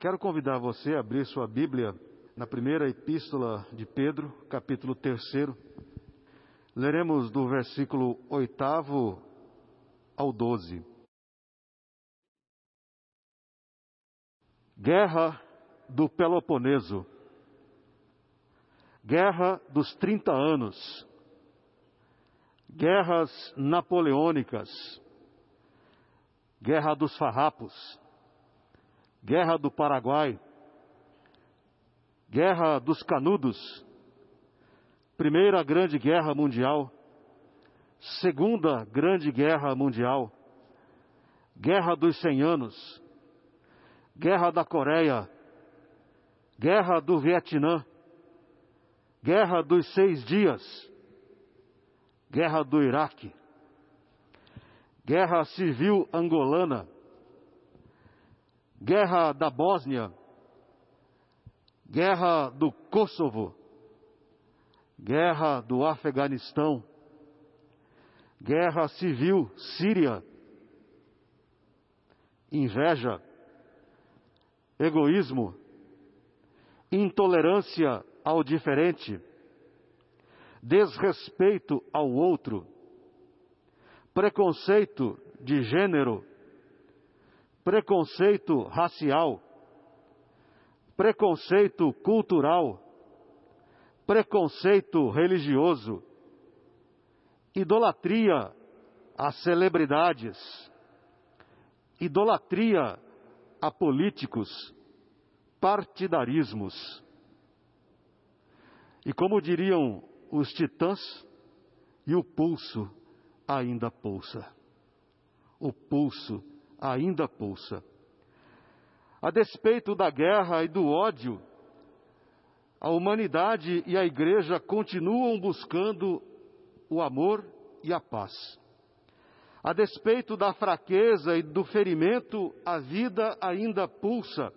Quero convidar você a abrir sua Bíblia na primeira epístola de Pedro, capítulo 3. Leremos do versículo 8 ao 12. Guerra do Peloponeso. Guerra dos 30 anos. Guerras napoleônicas. Guerra dos Farrapos Guerra do Paraguai, Guerra dos Canudos, Primeira Grande Guerra Mundial, Segunda Grande Guerra Mundial, Guerra dos Cem Anos, Guerra da Coreia, Guerra do Vietnã, Guerra dos Seis Dias, Guerra do Iraque, Guerra Civil Angolana, guerra da Bósnia, guerra do Kosovo, guerra do Afeganistão, guerra civil síria, inveja, egoísmo, intolerância ao diferente, desrespeito ao outro, preconceito de gênero, preconceito racial, preconceito cultural, preconceito religioso, idolatria a celebridades, idolatria a políticos, partidarismos. E como diriam os titãs, e o pulso ainda pulsa. O pulso ainda pulsa. A despeito da guerra e do ódio, a humanidade e a igreja continuam buscando o amor e a paz. A despeito da fraqueza e do ferimento, a vida ainda pulsa.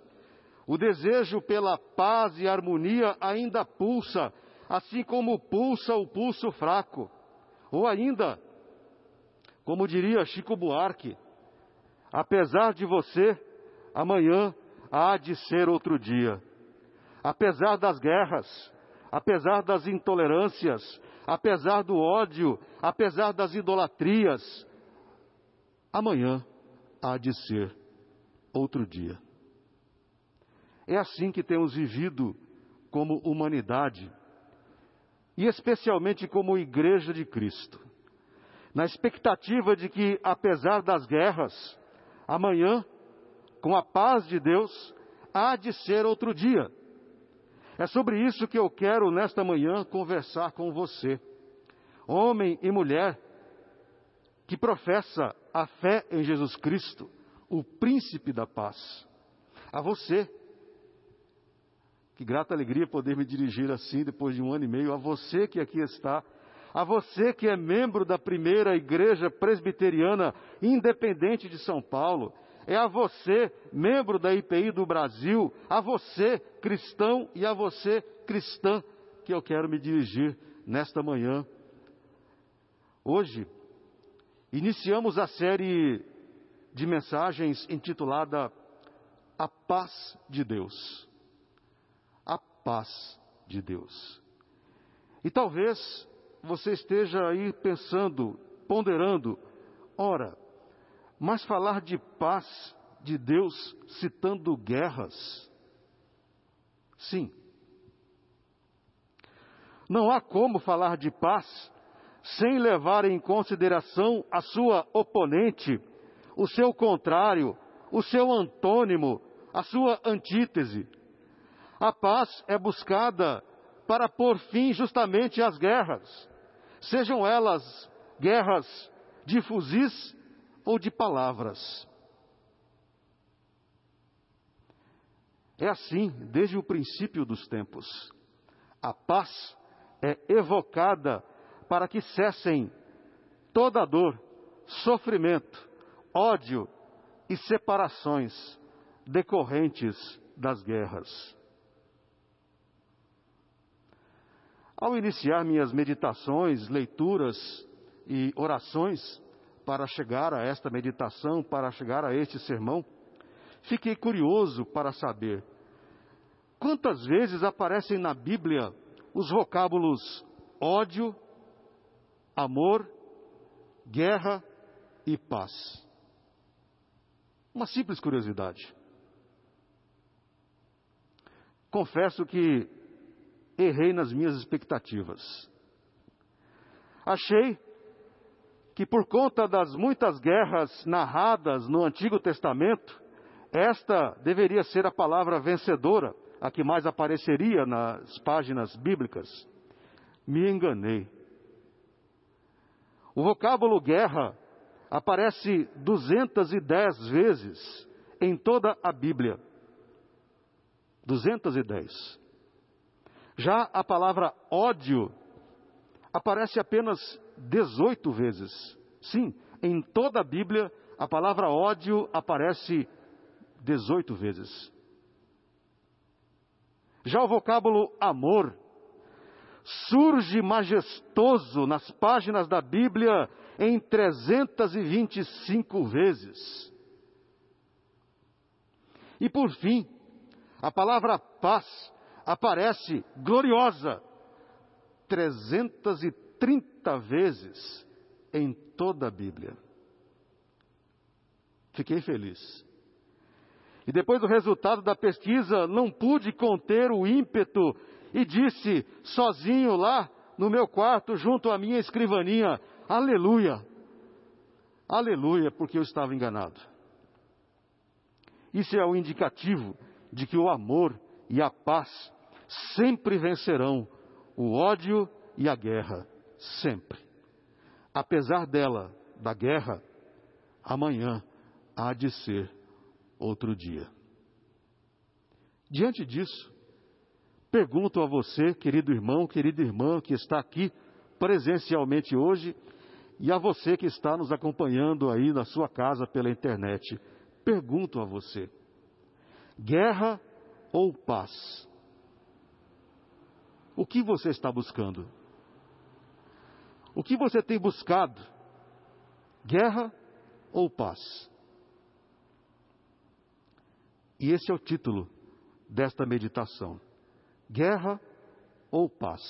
O desejo pela paz e harmonia ainda pulsa, assim como pulsa o pulso fraco. Ou ainda, como diria Chico Buarque, Apesar de você, amanhã há de ser outro dia. Apesar das guerras, apesar das intolerâncias, apesar do ódio, apesar das idolatrias, amanhã há de ser outro dia. É assim que temos vivido como humanidade, e especialmente como Igreja de Cristo, na expectativa de que, apesar das guerras, amanhã, com a paz de Deus, há de ser outro dia. É sobre isso que eu quero nesta manhã conversar com você, homem e mulher que professa a fé em Jesus Cristo, o príncipe da paz. A você, que grata alegria poder me dirigir assim depois de um ano e meio, a você que aqui está a você que é membro da primeira igreja presbiteriana independente de São Paulo, é a você, membro da IPI do Brasil, a você, cristão, e a você, cristã, que eu quero me dirigir nesta manhã. Hoje, iniciamos a série de mensagens intitulada A Paz de Deus. A Paz de Deus. E talvez você esteja aí pensando, ponderando, ora, mas falar de paz de Deus citando guerras? Sim. Não há como falar de paz sem levar em consideração a sua oponente, o seu contrário, o seu antônimo, a sua antítese. A paz é buscada para pôr fim justamente às guerras sejam elas guerras de fuzis ou de palavras. É assim desde o princípio dos tempos. A paz é evocada para que cessem toda dor, sofrimento, ódio e separações decorrentes das guerras. Ao iniciar minhas meditações, leituras e orações para chegar a esta meditação, para chegar a este sermão, fiquei curioso para saber quantas vezes aparecem na Bíblia os vocábulos ódio, amor, guerra e paz. Uma simples curiosidade. Confesso que errei nas minhas expectativas. Achei que por conta das muitas guerras narradas no Antigo Testamento, esta deveria ser a palavra vencedora, a que mais apareceria nas páginas bíblicas. Me enganei. O vocábulo guerra aparece 210 vezes em toda a Bíblia. 210. Já a palavra ódio aparece apenas 18 vezes. Sim, em toda a Bíblia a palavra ódio aparece 18 vezes. Já o vocábulo amor surge majestoso nas páginas da Bíblia em 325 vezes. E por fim, a palavra paz aparece gloriosa 330 vezes em toda a Bíblia. Fiquei feliz. E depois do resultado da pesquisa, não pude conter o ímpeto e disse, sozinho lá no meu quarto, junto à minha escrivaninha: Aleluia! Aleluia, porque eu estava enganado. Isso é o indicativo de que o amor e a paz sempre vencerão o ódio e a guerra. Sempre. Apesar dela, da guerra, amanhã há de ser outro dia. Diante disso, pergunto a você, querido irmão, querida irmã que está aqui presencialmente hoje, e a você que está nos acompanhando aí na sua casa pela internet, pergunto a você: guerra ou paz? O que você está buscando? O que você tem buscado? Guerra ou paz? E esse é o título desta meditação: Guerra ou paz?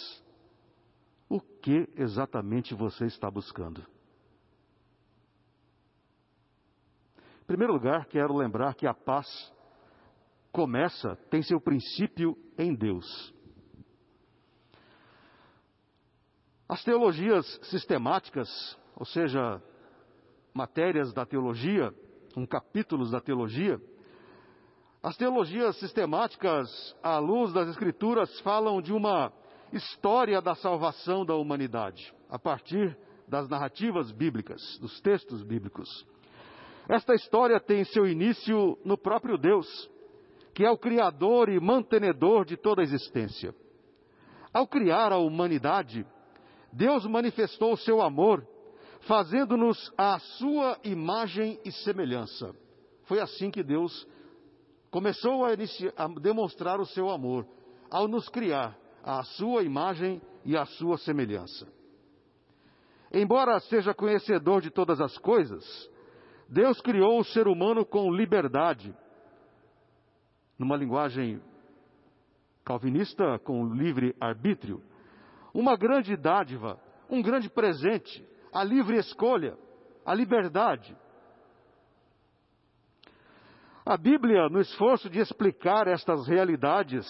O que exatamente você está buscando? Em primeiro lugar, quero lembrar que a paz começa, tem seu princípio em Deus. As teologias sistemáticas, ou seja, matérias da teologia, um capítulos da teologia, as teologias sistemáticas, à luz das Escrituras, falam de uma história da salvação da humanidade, a partir das narrativas bíblicas, dos textos bíblicos. Esta história tem seu início no próprio Deus, que é o Criador e mantenedor de toda a existência. Ao criar a humanidade, Deus manifestou o seu amor, fazendo-nos a sua imagem e semelhança. Foi assim que Deus começou a, iniciar, a demonstrar o seu amor ao nos criar à sua imagem e à sua semelhança. Embora seja conhecedor de todas as coisas, Deus criou o ser humano com liberdade, numa linguagem calvinista, com livre arbítrio, uma grande dádiva, um grande presente, a livre escolha, a liberdade. A Bíblia, no esforço de explicar estas realidades,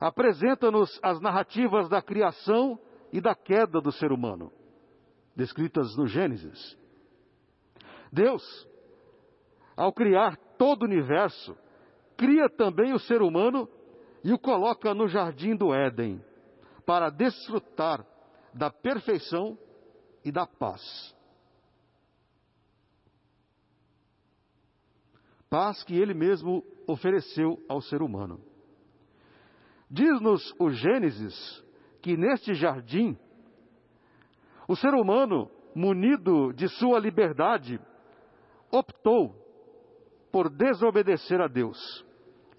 apresenta-nos as narrativas da criação e da queda do ser humano, descritas no Gênesis. Deus, ao criar todo o universo, cria também o ser humano e o coloca no jardim do Éden, para desfrutar da perfeição e da paz. paz que ele mesmo ofereceu ao ser humano. Diz-nos o Gênesis que neste jardim, o ser humano, munido de sua liberdade, optou por desobedecer a Deus.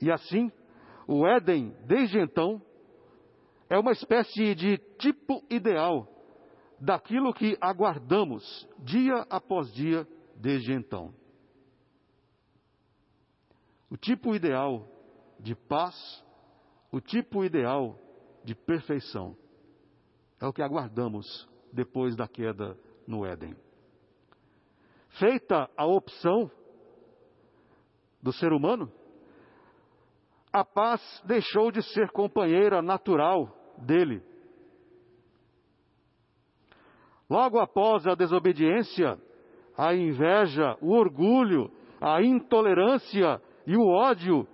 E assim, o Éden, desde então, é uma espécie de tipo ideal daquilo que aguardamos dia após dia desde então. o tipo ideal de paz, o tipo ideal de perfeição. É o que aguardamos depois da queda no Éden. Feita a opção do ser humano, a paz deixou de ser companheira natural dele. Logo após a desobediência, a inveja, o orgulho, a intolerância e o ódio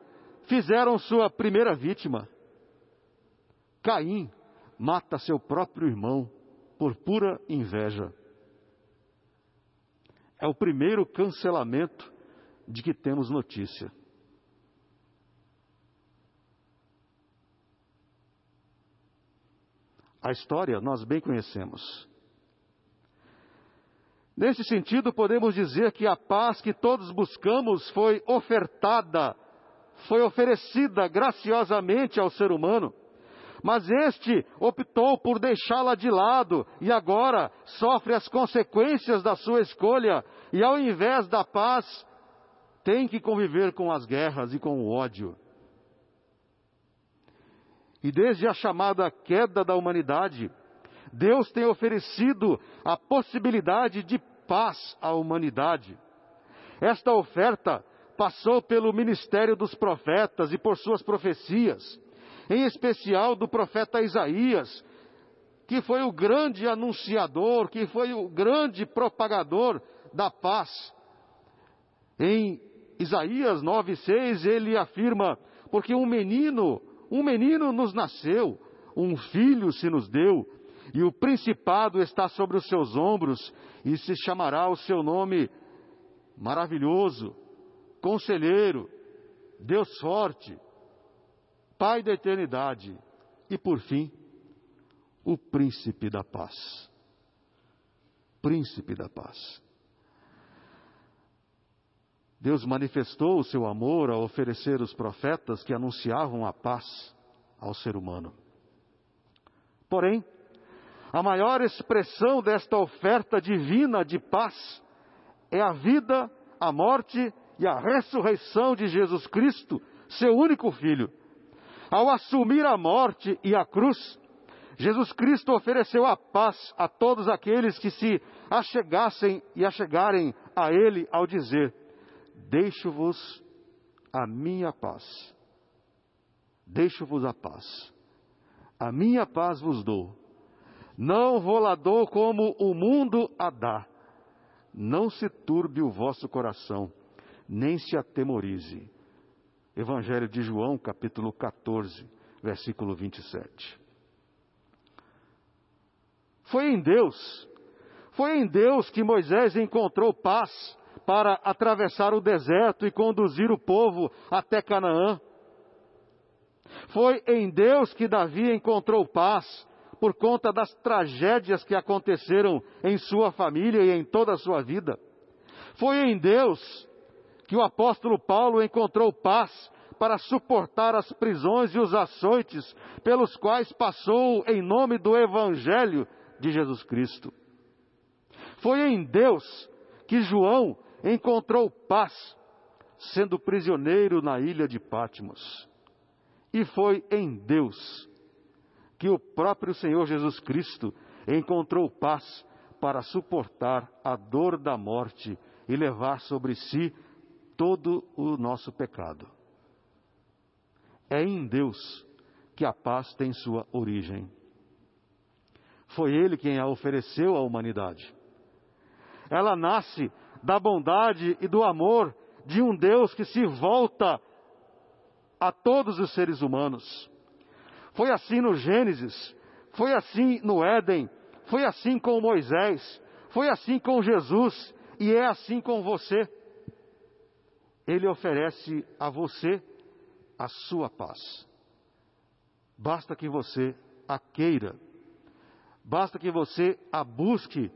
fizeram sua primeira vítima. Caim mata seu próprio irmão por pura inveja. É o primeiro cancelamento de que temos notícia. A história nós bem conhecemos. Nesse sentido, podemos dizer que a paz que todos buscamos foi ofertada, foi oferecida graciosamente ao ser humano, mas este optou por deixá-la de lado e agora sofre as consequências da sua escolha e, ao invés da paz, tem que conviver com as guerras e com o ódio. E desde a chamada queda da humanidade, Deus tem oferecido a possibilidade de paz à humanidade. Esta oferta passou pelo ministério dos profetas e por suas profecias, em especial do profeta Isaías, que foi o grande anunciador, que foi o grande propagador da paz. Em Isaías 9:6 ele afirma: "Porque um menino um menino nos nasceu, um filho se nos deu, e o principado está sobre os seus ombros, e se chamará o seu nome maravilhoso, conselheiro, Deus forte, Pai da eternidade, e por fim, o príncipe da paz. Príncipe da paz. Deus manifestou o seu amor ao oferecer os profetas que anunciavam a paz ao ser humano. Porém, a maior expressão desta oferta divina de paz é a vida, a morte e a ressurreição de Jesus Cristo, seu único Filho. Ao assumir a morte e a cruz, Jesus Cristo ofereceu a paz a todos aqueles que se achegassem e achegarem a Ele ao dizer: Deixo-vos a minha paz. Deixo-vos a paz. A minha paz vos dou. Não vou lá dou como o mundo a dá. Não se turbe o vosso coração, nem se atemorize. Evangelho de João, capítulo 14, versículo 27. Foi em Deus, foi em Deus que Moisés encontrou paz para atravessar o deserto e conduzir o povo até Canaã. Foi em Deus que Davi encontrou paz por conta das tragédias que aconteceram em sua família e em toda a sua vida. Foi em Deus que o apóstolo Paulo encontrou paz para suportar as prisões e os açoites pelos quais passou em nome do Evangelho de Jesus Cristo. Foi em Deus que João encontrou paz, sendo prisioneiro na ilha de Patmos. E foi em Deus que o próprio Senhor Jesus Cristo encontrou paz para suportar a dor da morte e levar sobre si todo o nosso pecado. É em Deus que a paz tem sua origem. Foi Ele quem a ofereceu à humanidade. Ela nasce da bondade e do amor de um Deus que se volta a todos os seres humanos. Foi assim no Gênesis, foi assim no Éden, foi assim com Moisés, foi assim com Jesus e é assim com você. Ele oferece a você a sua paz. Basta que você a queira, basta que você a busque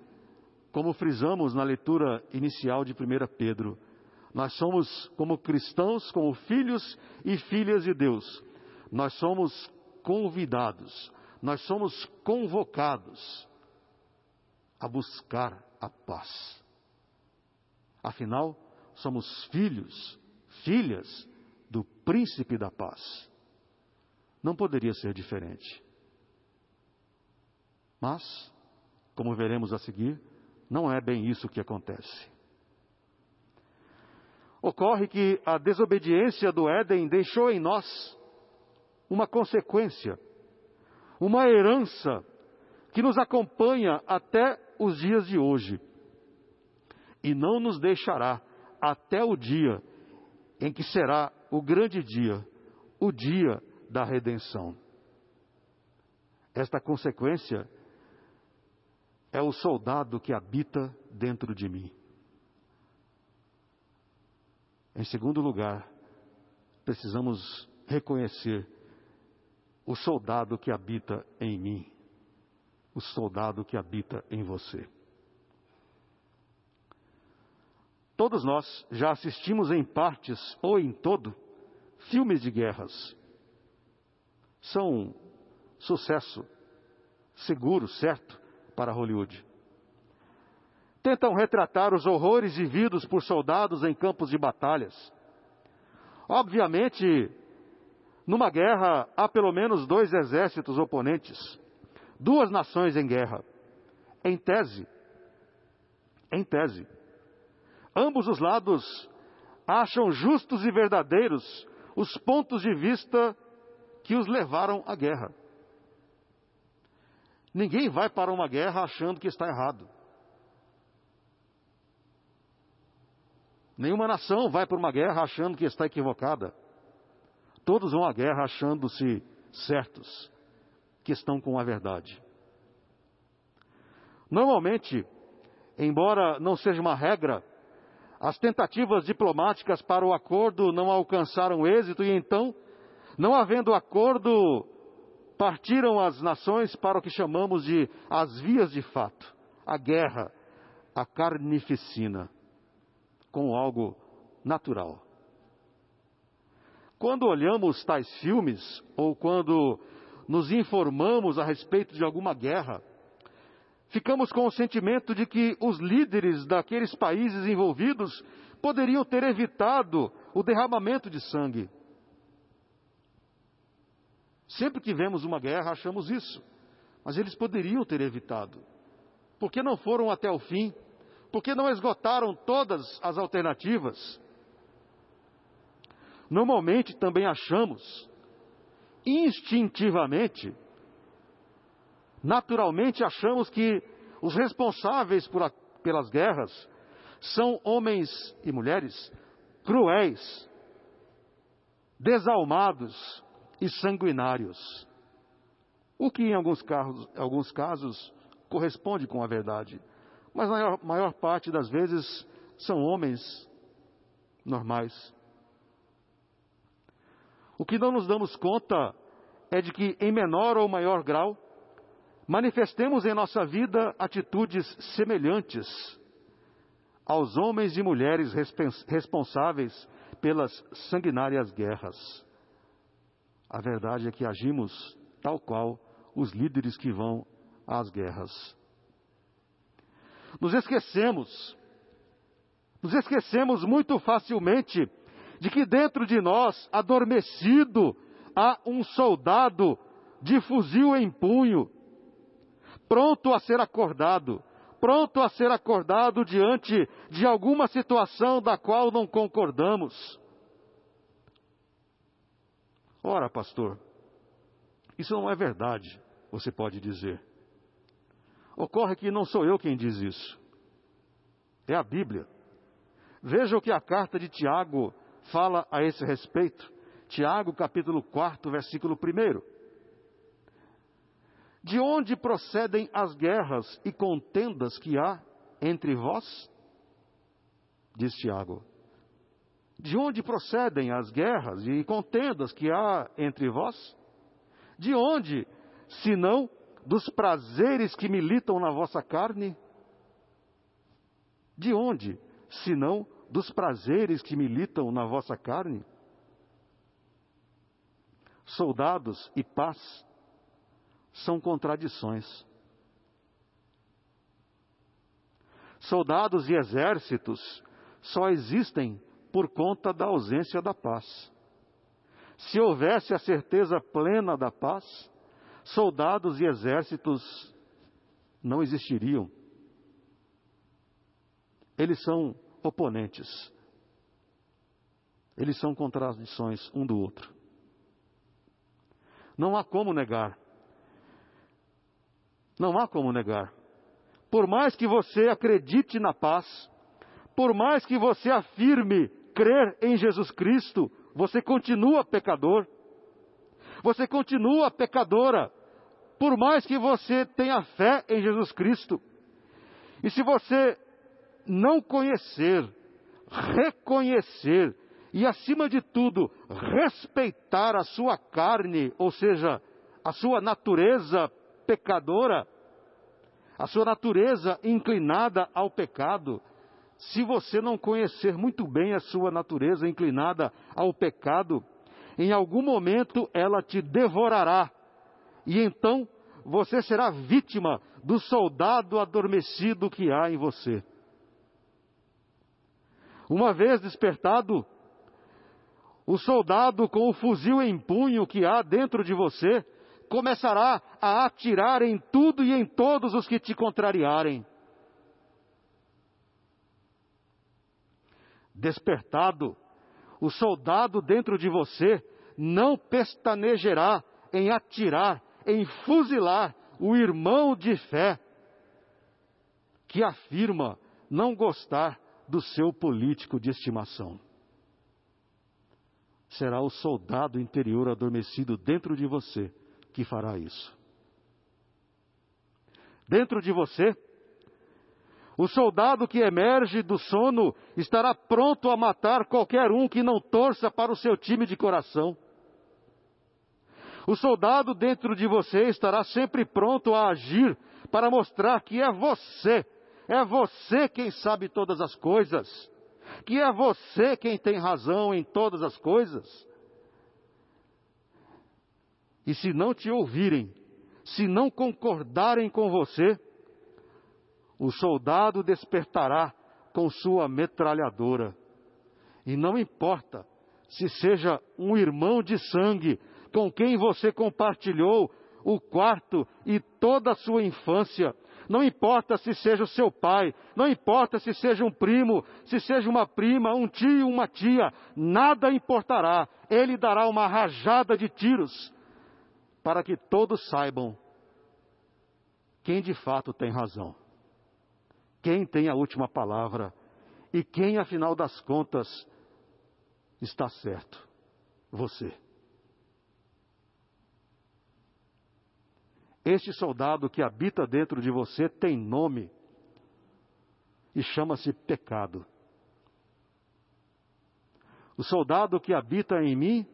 como frisamos na leitura inicial de 1 Pedro, nós somos, como cristãos, como filhos e filhas de Deus, nós somos convidados, nós somos convocados a buscar a paz. Afinal, somos filhos, filhas príncipe da paz. Não poderia ser diferente. Mas, como veremos a seguir, não é bem isso que acontece. Ocorre que a desobediência do Éden deixou em nós uma consequência, uma herança que nos acompanha até os dias de hoje e não nos deixará até o dia em que será o grande dia, o dia da redenção. Esta consequência é o soldado que habita dentro de mim. Em segundo lugar, precisamos reconhecer o soldado que habita em mim, o soldado que habita em você. Todos nós já assistimos em partes ou em todo filmes de guerras. São sucesso seguro, certo, para Hollywood. Tentam retratar os horrores vividos por soldados em campos de batalhas. Obviamente, numa guerra há pelo menos dois exércitos oponentes, duas nações em guerra. Em tese, em tese, ambos os lados acham justos e verdadeiros os pontos de vista que os levaram à guerra. Ninguém vai para uma guerra achando que está errado. Nenhuma nação vai para uma guerra achando que está equivocada. Todos vão à guerra achando-se certos, que estão com a verdade. Normalmente, embora não seja uma regra, as tentativas diplomáticas para o acordo não alcançaram êxito e então, não havendo acordo, partiram as nações para o que chamamos de as vias de fato, a guerra, a carnificina, como algo natural. Quando olhamos tais filmes ou quando nos informamos a respeito de alguma guerra, ficamos com o sentimento de que os líderes daqueles países envolvidos poderiam ter evitado o derramamento de sangue. Sempre que vemos uma guerra, achamos isso. Mas eles poderiam ter evitado. Por que não foram até o fim? Por que não esgotaram todas as alternativas? Normalmente também achamos, instintivamente, naturalmente achamos que os responsáveis a, pelas guerras são homens e mulheres cruéis, desalmados e sanguinários. O que em alguns, alguns casos corresponde com a verdade. Mas na maior, maior parte das vezes são homens normais. O que não nos damos conta é de que, em menor ou maior grau, manifestemos em nossa vida atitudes semelhantes aos homens e mulheres responsáveis pelas sanguinárias guerras. A verdade é que agimos tal qual os líderes que vão às guerras. Nos esquecemos, nos esquecemos muito facilmente de que dentro de nós, adormecido, há um soldado de fuzil em punho, pronto a ser acordado, pronto a ser acordado diante de alguma situação da qual não concordamos. Ora, pastor, isso não é verdade, você pode dizer. Ocorre que não sou eu quem diz isso, é a Bíblia. Veja o que a carta de Tiago fala a esse respeito. Tiago, capítulo 4, versículo 1. De onde procedem as guerras e contendas que há entre vós? Diz Tiago. De onde procedem as guerras e contendas que há entre vós? De onde, senão dos prazeres que militam na vossa carne? De onde, senão dos prazeres que militam na vossa carne? Soldados e paz são contradições. Soldados e exércitos só existem por conta da ausência da paz. se houvesse a certeza plena da paz, soldados e exércitos não existiriam. Eles são oponentes. Eles são contradições um do outro. Não há como negar. Não há como negar. Por mais que você acredite na paz, por mais que você afirme crer em Jesus Cristo, você continua pecador. Você continua pecadora, por mais que você tenha fé em Jesus Cristo. E se você não conhecer, reconhecer e, acima de tudo, respeitar a sua carne, ou seja, a sua natureza pecadora, a sua natureza inclinada ao pecado, se você não conhecer muito bem a sua natureza inclinada ao pecado, em algum momento ela te devorará. E então você será vítima do soldado adormecido que há em você. Uma vez despertado, o soldado com o fuzil em punho que há dentro de você começará a atirar em tudo e em todos os que te contrariarem. Despertado, o soldado dentro de você não pestanejará em atirar, em fuzilar o irmão de fé que afirma não gostar do seu político de estimação. Será o soldado interior adormecido dentro de você que fará isso. Dentro de você, o soldado que emerge do sono estará pronto a matar qualquer um que não torça para o seu time de coração. O soldado dentro de você estará sempre pronto a agir para mostrar que é você, é você quem sabe todas as coisas, que é você quem tem razão em todas as coisas. E se não te ouvirem, se não concordarem com você, o soldado despertará com sua metralhadora. E não importa se seja um irmão de sangue com quem você compartilhou o quarto e toda a sua infância. Não importa se seja o seu pai, não importa se seja um primo, se seja uma prima, um tio, uma tia, nada importará. Ele dará uma rajada de tiros para que todos saibam quem de fato tem razão, quem tem a última palavra e quem, afinal das contas, está certo. Você. Este soldado que habita dentro de você tem nome e chama-se pecado. O soldado que habita em mim,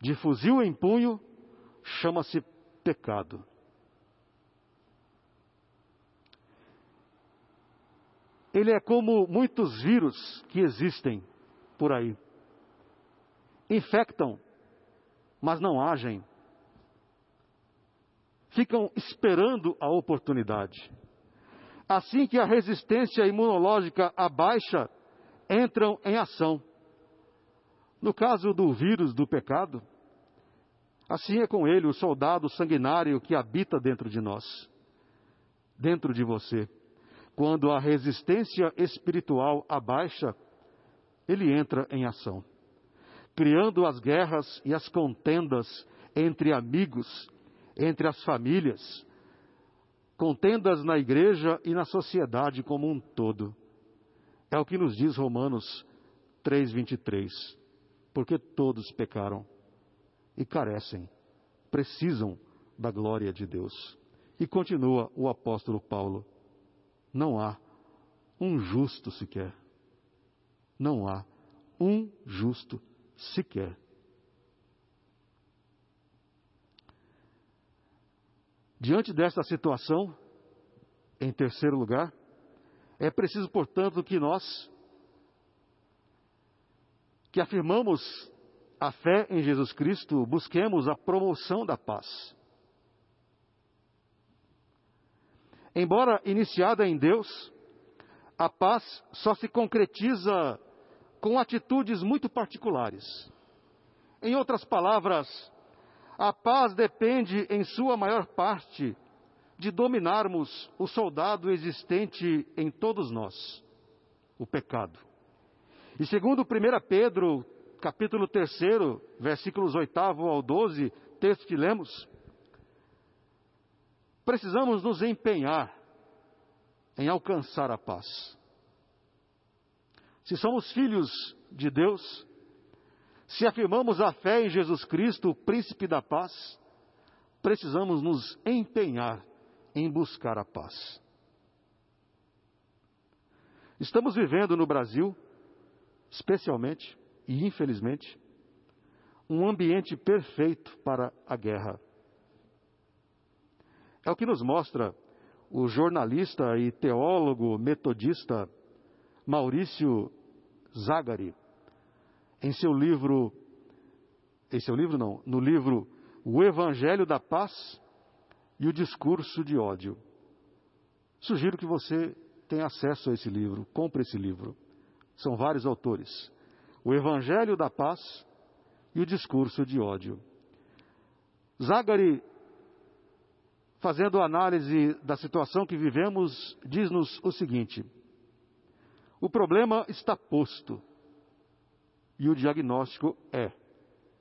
de fuzil em punho, chama-se pecado. Ele é como muitos vírus que existem por aí. Infectam, mas não agem ficam esperando a oportunidade. Assim que a resistência imunológica abaixa, entram em ação. No caso do vírus do pecado, assim é com ele, o soldado sanguinário que habita dentro de nós, dentro de você. Quando a resistência espiritual abaixa, ele entra em ação, criando as guerras e as contendas entre amigos, entre as famílias, contendas na igreja e na sociedade como um todo. É o que nos diz Romanos 3:23. Porque todos pecaram e carecem, precisam da glória de Deus. E continua o apóstolo Paulo: não há um justo sequer. Não há um justo sequer. Diante desta situação, em terceiro lugar, é preciso, portanto, que nós, que afirmamos a fé em Jesus Cristo, busquemos a promoção da paz. Embora iniciada em Deus, a paz só se concretiza com atitudes muito particulares. Em outras palavras, a paz depende, em sua maior parte, de dominarmos o soldado existente em todos nós, o pecado. E segundo 1 Pedro, capítulo 3, versículos 8 ao 12, texto que lemos, precisamos nos empenhar em alcançar a paz. Se somos filhos de Deus, se afirmamos a fé em Jesus Cristo, o príncipe da paz, precisamos nos empenhar em buscar a paz. Estamos vivendo no Brasil, especialmente e infelizmente, um ambiente perfeito para a guerra. É o que nos mostra o jornalista e teólogo metodista Maurício Zagari, em seu livro, em seu livro não, no livro O Evangelho da Paz e o Discurso de Ódio. Sugiro que você tenha acesso a esse livro, compre esse livro. São vários autores. O Evangelho da Paz e o Discurso de Ódio. Zagari fazendo análise da situação que vivemos, diz-nos o seguinte: o problema está posto e o diagnóstico é: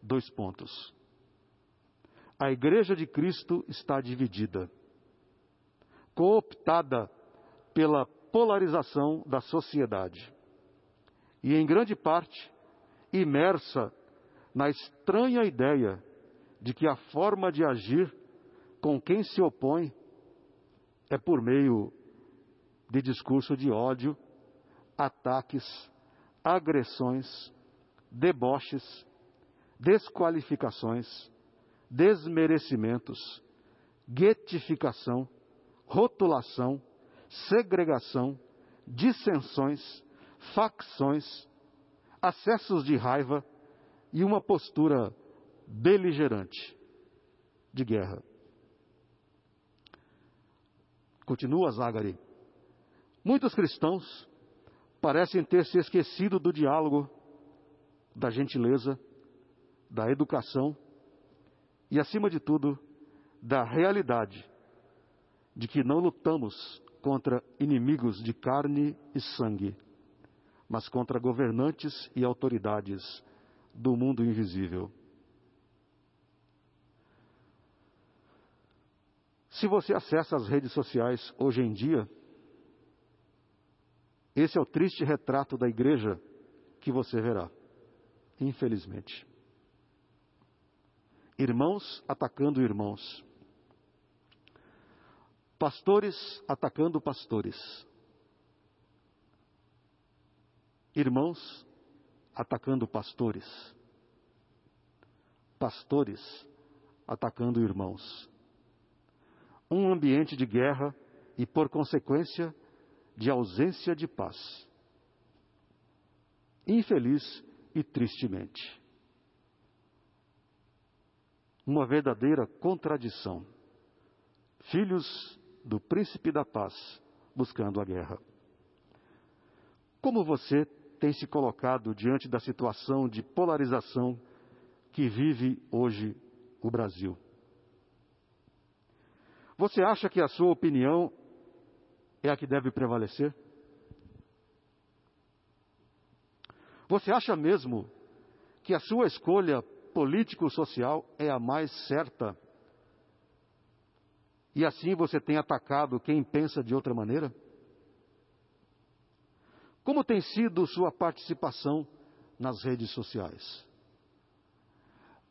dois pontos. A Igreja de Cristo está dividida, cooptada pela polarização da sociedade e, em grande parte, imersa na estranha ideia de que a forma de agir com quem se opõe é por meio de discurso de ódio, ataques, agressões, deboches, desqualificações, desmerecimentos, guetificação, rotulação, segregação, dissensões, facções, acessos de raiva e uma postura beligerante de guerra. Continua Zagari. Muitos cristãos parecem ter se esquecido do diálogo, da gentileza, da educação e, acima de tudo, da realidade de que não lutamos contra inimigos de carne e sangue, mas contra governantes e autoridades do mundo invisível. Se você acessa as redes sociais hoje em dia, esse é o triste retrato da igreja que você verá, infelizmente. Irmãos atacando irmãos. Pastores atacando pastores. Irmãos atacando pastores. Pastores atacando irmãos um ambiente de guerra e, por consequência, de ausência de paz. Infeliz e tristemente. Uma verdadeira contradição. Filhos do príncipe da paz buscando a guerra. Como você tem se colocado diante da situação de polarização que vive hoje o Brasil? Você acha que a sua opinião é a que deve prevalecer? Você acha mesmo que a sua escolha político-social é a mais certa? E assim você tem atacado quem pensa de outra maneira? Como tem sido sua participação nas redes sociais?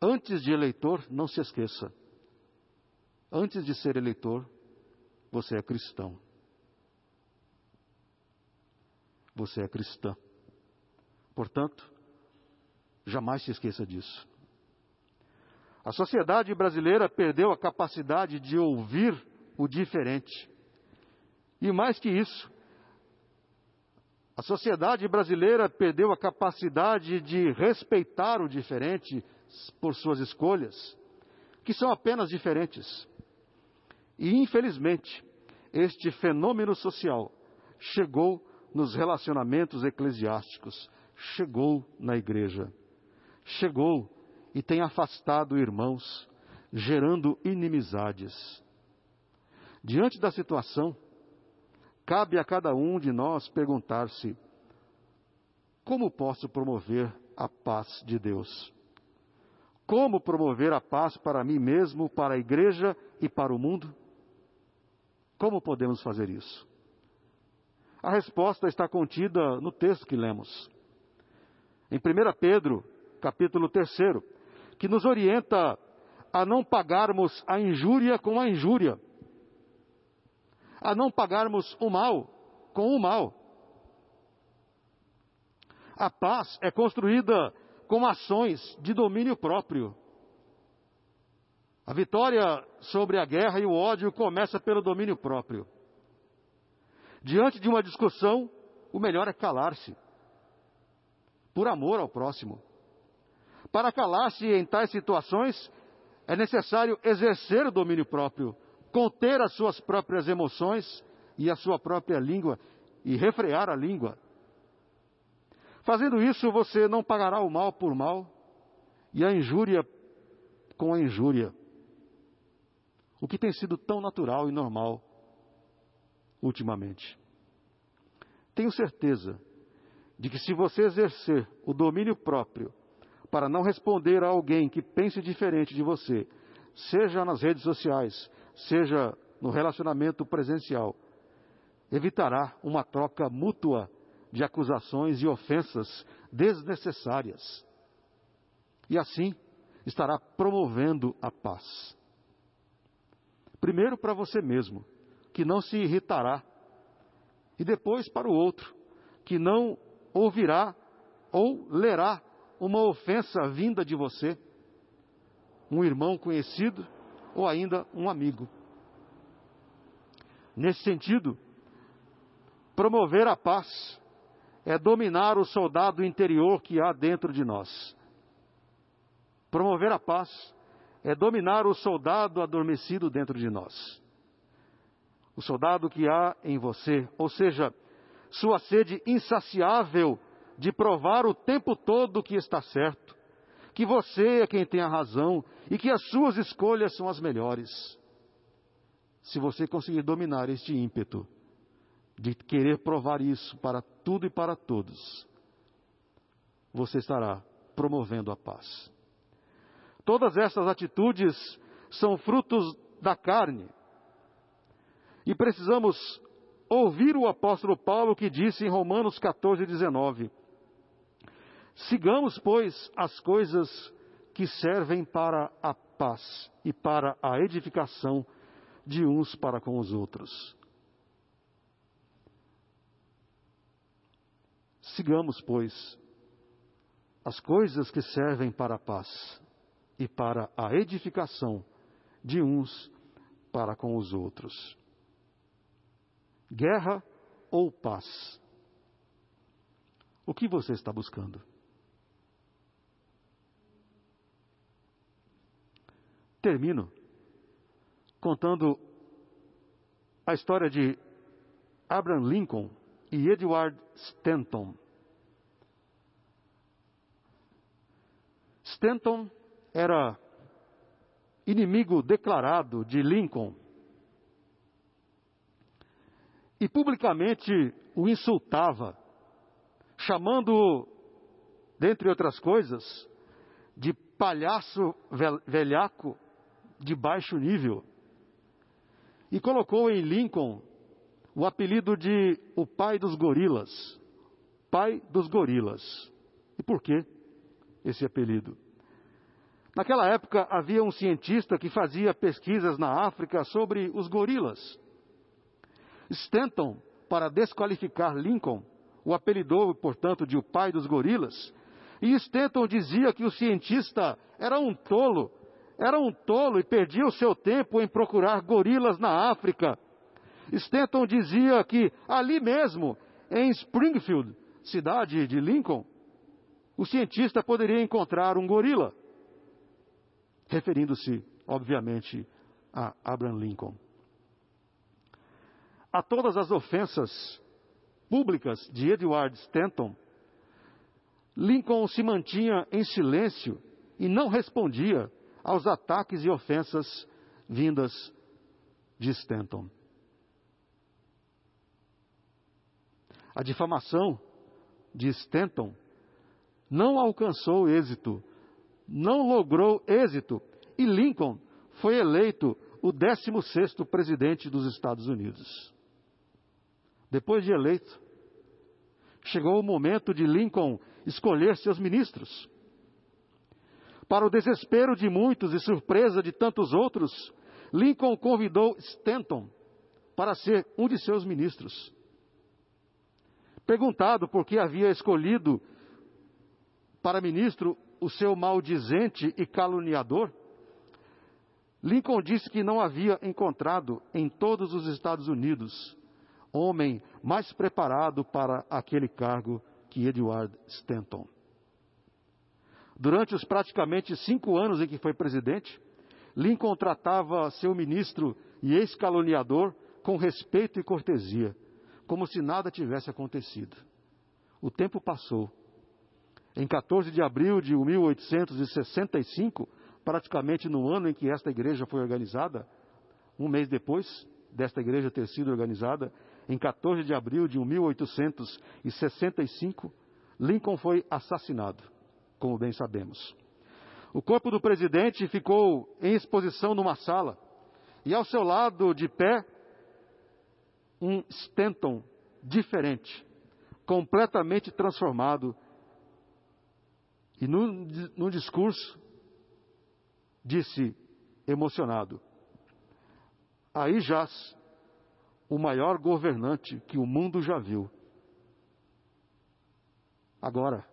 Antes de eleitor, não se esqueça, Antes de ser eleitor, você é cristão. Você é cristã. Portanto, jamais se esqueça disso. A sociedade brasileira perdeu a capacidade de ouvir o diferente. E mais que isso, a sociedade brasileira perdeu a capacidade de respeitar o diferente por suas escolhas, que são apenas diferentes. E, infelizmente, este fenômeno social chegou nos relacionamentos eclesiásticos, chegou na igreja, chegou e tem afastado irmãos, gerando inimizades. Diante da situação, cabe a cada um de nós perguntar-se: como posso promover a paz de Deus? Como promover a paz para mim mesmo, para a igreja e para o mundo? Como podemos fazer isso? A resposta está contida no texto que lemos. Em 1 Pedro, capítulo 3, que nos orienta a não pagarmos a injúria com a injúria, a não pagarmos o mal com o mal. A paz é construída com ações de domínio próprio. A vitória sobre a guerra e o ódio começa pelo domínio próprio. Diante de uma discussão, o melhor é calar-se, por amor ao próximo. Para calar-se em tais situações, é necessário exercer o domínio próprio, conter as suas próprias emoções e a sua própria língua e refrear a língua. Fazendo isso, você não pagará o mal por mal e a injúria com a injúria. O que tem sido tão natural e normal ultimamente. Tenho certeza de que se você exercer o domínio próprio para não responder a alguém que pense diferente de você, seja nas redes sociais, seja no relacionamento presencial, evitará uma troca mútua de acusações e ofensas desnecessárias. E assim estará promovendo a paz. Primeiro para você mesmo, que não se irritará, e depois para o outro, que não ouvirá ou lerá uma ofensa vinda de você, um irmão conhecido ou ainda um amigo. Nesse sentido, promover a paz é dominar o soldado interior que há dentro de nós. Promover a paz é dominar o soldado adormecido dentro de nós. O soldado que há em você, ou seja, sua sede insaciável de provar o tempo todo que está certo, que você é quem tem a razão e que as suas escolhas são as melhores. Se você conseguir dominar este ímpeto, de querer provar isso para tudo e para todos, você estará promovendo a paz. Todas essas atitudes são frutos da carne. E precisamos ouvir o apóstolo Paulo que disse em Romanos 14, 19: Sigamos, pois, as coisas que servem para a paz e para a edificação de uns para com os outros. Sigamos, pois, as coisas que servem para a paz e para a edificação de uns para com os outros. Guerra ou paz? O que você está buscando? Termino contando a história de Abraham Lincoln e Edward Stanton. Stanton era inimigo declarado de Lincoln e publicamente o insultava, chamando-o, dentre outras coisas, de palhaço velhaco de baixo nível. E colocou em Lincoln o apelido de o pai dos gorilas. Pai dos gorilas. E por que esse apelido? Naquela época havia um cientista que fazia pesquisas na África sobre os gorilas. Stanton, para desqualificar Lincoln, o apelidou, portanto, de o pai dos gorilas. E Stanton dizia que o cientista era um tolo, era um tolo e perdia o seu tempo em procurar gorilas na África Stanton dizia que ali mesmo, em Springfield, cidade de Lincoln, o cientista poderia encontrar um gorila, referindo-se, obviamente, a Abraham Lincoln. A todas as ofensas públicas de Edward Stanton, Lincoln se mantinha em silêncio e não respondia aos ataques e ofensas vindas de Stanton. A difamação de Stanton não alcançou êxito, não logrou êxito, e Lincoln foi eleito o 16º presidente dos Estados Unidos. Depois de eleito, chegou o momento de Lincoln escolher seus ministros. Para o desespero de muitos e surpresa de tantos outros, Lincoln convidou Stanton para ser um de seus ministros. Perguntado por que havia escolhido para ministro o seu maldizente e caluniador, Lincoln disse que não havia encontrado em todos os Estados Unidos homem mais preparado para aquele cargo que Edward Stanton. Durante os praticamente cinco anos em que foi presidente, Lincoln tratava seu ministro e ex-caluniador com respeito e cortesia, como se nada tivesse acontecido. O tempo passou. Em 14 de abril de 1865, praticamente no ano em que esta igreja foi organizada, um mês depois desta igreja ter sido organizada, em 14 de abril de 1865, Lincoln foi assassinado, como bem sabemos. O corpo do presidente ficou em exposição numa sala, e ao seu lado, de pé, um Stanton diferente, completamente transformado. E num, num discurso, disse, emocionado: Aí jaz o maior governante que o mundo já viu. Agora,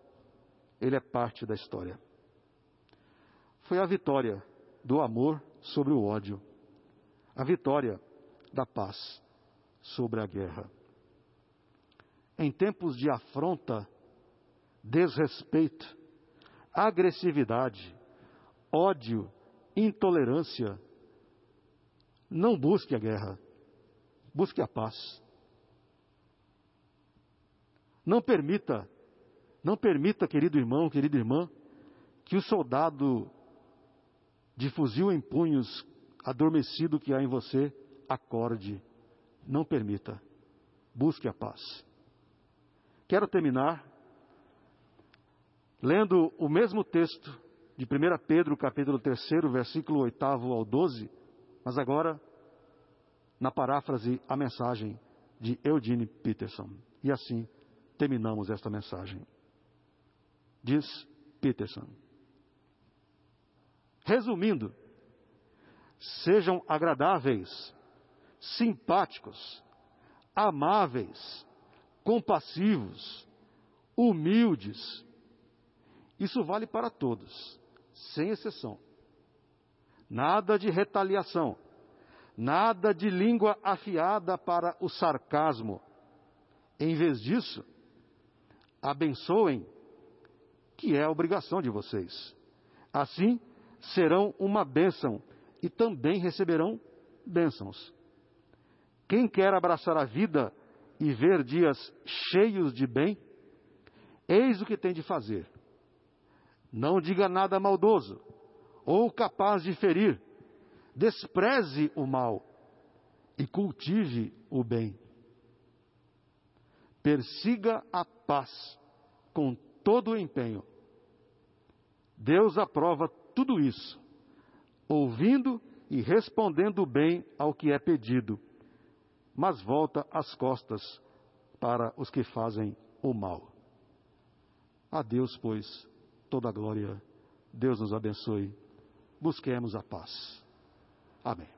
ele é parte da história. Foi a vitória do amor sobre o ódio, a vitória da paz sobre a guerra. Em tempos de afronta, desrespeito, agressividade, ódio, intolerância, não busque a guerra Busque a paz. Não permita, não permita, querido irmão, querida irmã, que o soldado de fuzil em punhos, adormecido que há em você, acorde. Não permita. Busque a paz. Quero terminar lendo o mesmo texto de 1 Pedro, capítulo 3, versículo 8 ao 12, mas agora na paráfrase a mensagem de Eugene Peterson. E assim terminamos esta mensagem. Diz Peterson. Resumindo, sejam agradáveis, simpáticos, amáveis, compassivos, humildes. Isso vale para todos, sem exceção. Nada de retaliação Nada de língua afiada para o sarcasmo. Em vez disso, abençoem, que é a obrigação de vocês. Assim, serão uma bênção e também receberão bênçãos. Quem quer abraçar a vida e ver dias cheios de bem, eis o que tem de fazer. Não diga nada maldoso ou capaz de ferir, despreze o mal e cultive o bem. Persiga a paz com todo o empenho. Deus aprova tudo isso, ouvindo e respondendo bem ao que é pedido, mas volta as costas para os que fazem o mal. A Deus, pois, toda a glória. Deus nos abençoe. Busquemos a paz. Amém.